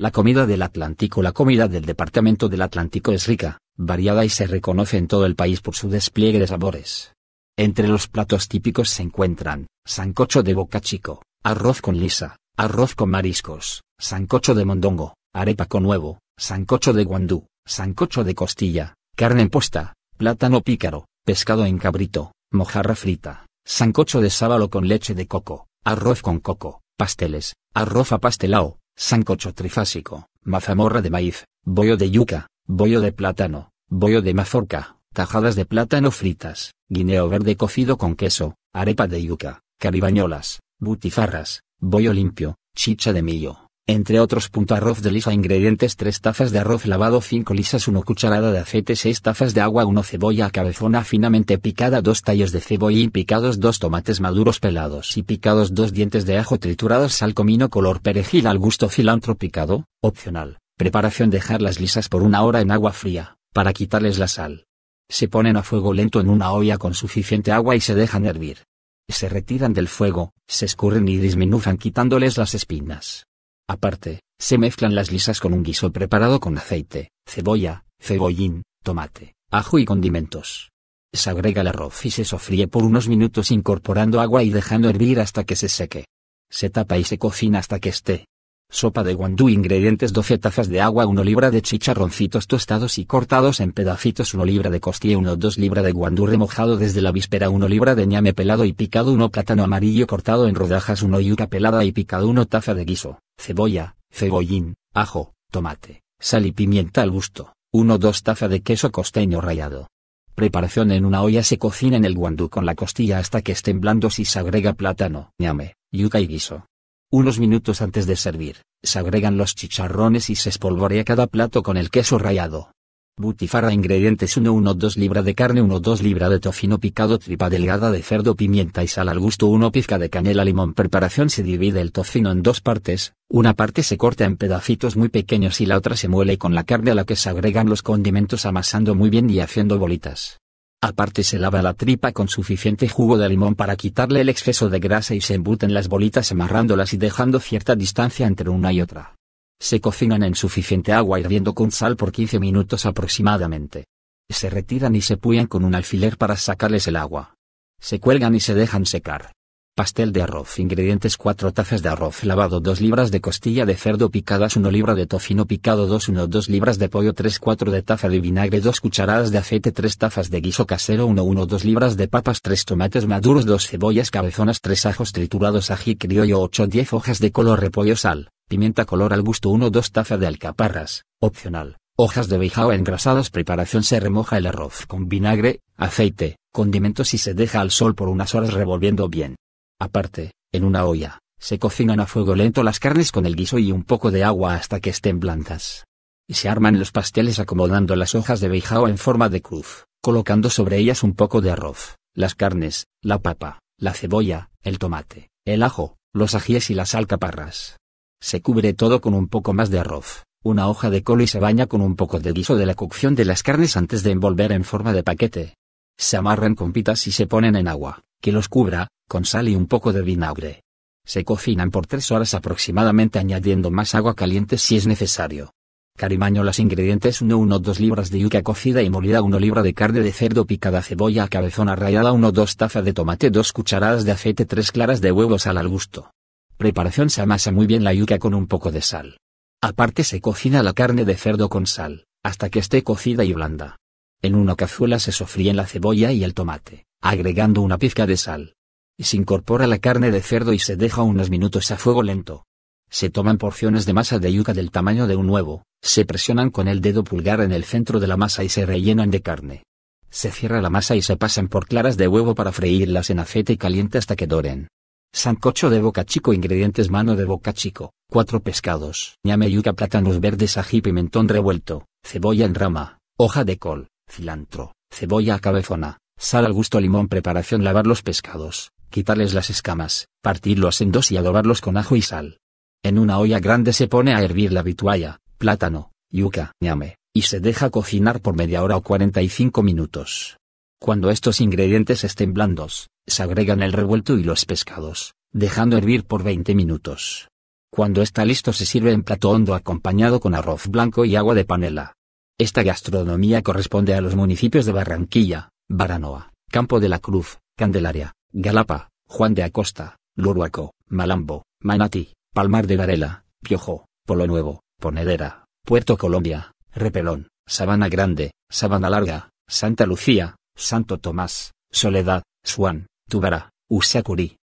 La comida del Atlántico La comida del Departamento del Atlántico es rica, variada y se reconoce en todo el país por su despliegue de sabores. Entre los platos típicos se encuentran, sancocho de boca chico, arroz con lisa, arroz con mariscos, sancocho de mondongo, arepa con huevo, sancocho de guandú, sancocho de costilla, carne en posta, plátano pícaro, pescado en cabrito, mojarra frita, sancocho de sábalo con leche de coco, arroz con coco, pasteles, arroz apastelao, sancocho trifásico, mazamorra de maíz, bollo de yuca, bollo de plátano, bollo de mazorca, tajadas de plátano fritas, guineo verde cocido con queso, arepa de yuca, caribañolas, butifarras, bollo limpio, chicha de millo, entre otros. Arroz de lisa Ingredientes 3 tazas de arroz lavado 5 lisas 1 cucharada de aceite 6 tazas de agua 1 cebolla cabezona finamente picada 2 tallos de cebollín picados 2 tomates maduros pelados y picados 2 dientes de ajo triturados sal comino color perejil al gusto cilantro picado, opcional. Preparación dejarlas lisas por una hora en agua fría, para quitarles la sal. Se ponen a fuego lento en una olla con suficiente agua y se dejan hervir. Se retiran del fuego, se escurren y disminuyan quitándoles las espinas. Aparte, se mezclan las lisas con un guiso preparado con aceite, cebolla, cebollín, tomate, ajo y condimentos. Se agrega el arroz y se sofríe por unos minutos incorporando agua y dejando hervir hasta que se seque. Se tapa y se cocina hasta que esté Sopa de guandú Ingredientes 12 tazas de agua 1 libra de chicharroncitos tostados y cortados en pedacitos 1 libra de costilla 1 2 libra de guandú remojado desde la víspera 1 libra de ñame pelado y picado 1 plátano amarillo cortado en rodajas 1 yuca pelada y picado 1 taza de guiso, cebolla, cebollín, ajo, tomate, sal y pimienta al gusto, 1 2 taza de queso costeño rallado. Preparación en una olla se cocina en el guandú con la costilla hasta que estén blandos y se agrega plátano, ñame, yuca y guiso. Unos minutos antes de servir, se agregan los chicharrones y se espolvorea cada plato con el queso rallado. Butifarra Ingredientes 1 1 2 libra de carne 1 2 libra de tocino picado tripa delgada de cerdo pimienta y sal al gusto 1 pizca de canela limón Preparación se divide el tocino en dos partes, una parte se corta en pedacitos muy pequeños y la otra se muele con la carne a la que se agregan los condimentos amasando muy bien y haciendo bolitas. Aparte se lava la tripa con suficiente jugo de limón para quitarle el exceso de grasa y se embuten las bolitas amarrándolas y dejando cierta distancia entre una y otra. Se cocinan en suficiente agua hirviendo con sal por 15 minutos aproximadamente. Se retiran y se puyan con un alfiler para sacarles el agua. Se cuelgan y se dejan secar. Pastel de arroz. Ingredientes 4 tazas de arroz lavado 2 libras de costilla de cerdo picadas 1 libra de tocino picado 2 1 2 libras de pollo 3 4 de taza de vinagre 2 cucharadas de aceite 3 tazas de guiso casero 1 1 2 libras de papas 3 tomates maduros 2 cebollas cabezonas 3 ajos triturados ají criollo 8 10 hojas de color repollo sal, pimienta color al gusto 1 2 taza de alcaparras, opcional. Hojas de beijao engrasadas Preparación Se remoja el arroz con vinagre, aceite, condimentos y se deja al sol por unas horas revolviendo bien. Aparte, en una olla, se cocinan a fuego lento las carnes con el guiso y un poco de agua hasta que estén blandas. Y se arman los pasteles acomodando las hojas de beijao en forma de cruz, colocando sobre ellas un poco de arroz, las carnes, la papa, la cebolla, el tomate, el ajo, los ajíes y las alcaparras. Se cubre todo con un poco más de arroz, una hoja de col y se baña con un poco de guiso de la cocción de las carnes antes de envolver en forma de paquete. Se amarran con pitas y se ponen en agua, que los cubra, con sal y un poco de vinagre. Se cocinan por tres horas aproximadamente añadiendo más agua caliente si es necesario. Carimaño Los ingredientes 1 1 2 libras de yuca cocida y molida 1 libra de carne de cerdo picada cebolla cabezona rallada 1 2 taza de tomate 2 cucharadas de aceite 3 claras de huevo sal al gusto. Preparación se amasa muy bien la yuca con un poco de sal. Aparte se cocina la carne de cerdo con sal, hasta que esté cocida y blanda. En una cazuela se sofríen la cebolla y el tomate, agregando una pizca de sal se incorpora la carne de cerdo y se deja unos minutos a fuego lento. Se toman porciones de masa de yuca del tamaño de un huevo, se presionan con el dedo pulgar en el centro de la masa y se rellenan de carne. Se cierra la masa y se pasan por claras de huevo para freírlas en aceite caliente hasta que doren. Sancocho de boca chico Ingredientes mano de boca chico, 4 pescados, ñame yuca plátanos verdes ají pimentón revuelto, cebolla en rama, hoja de col, cilantro, cebolla cabezona, sal al gusto limón preparación lavar los pescados, quitarles las escamas, partirlos en dos y adobarlos con ajo y sal. En una olla grande se pone a hervir la vitualla, plátano, yuca, ñame, y se deja cocinar por media hora o 45 minutos. Cuando estos ingredientes estén blandos, se agregan el revuelto y los pescados, dejando hervir por 20 minutos. Cuando está listo se sirve en plato hondo acompañado con arroz blanco y agua de panela. Esta gastronomía corresponde a los municipios de Barranquilla, Baranoa, Campo de la Cruz, Candelaria, Galapa, Juan de Acosta, Luruaco, Malambo, Manati, Palmar de Varela, Piojo, Polo Nuevo, Ponedera, Puerto Colombia, Repelón, Sabana Grande, Sabana Larga, Santa Lucía, Santo Tomás, Soledad, Suán, Tubara, Usacurí,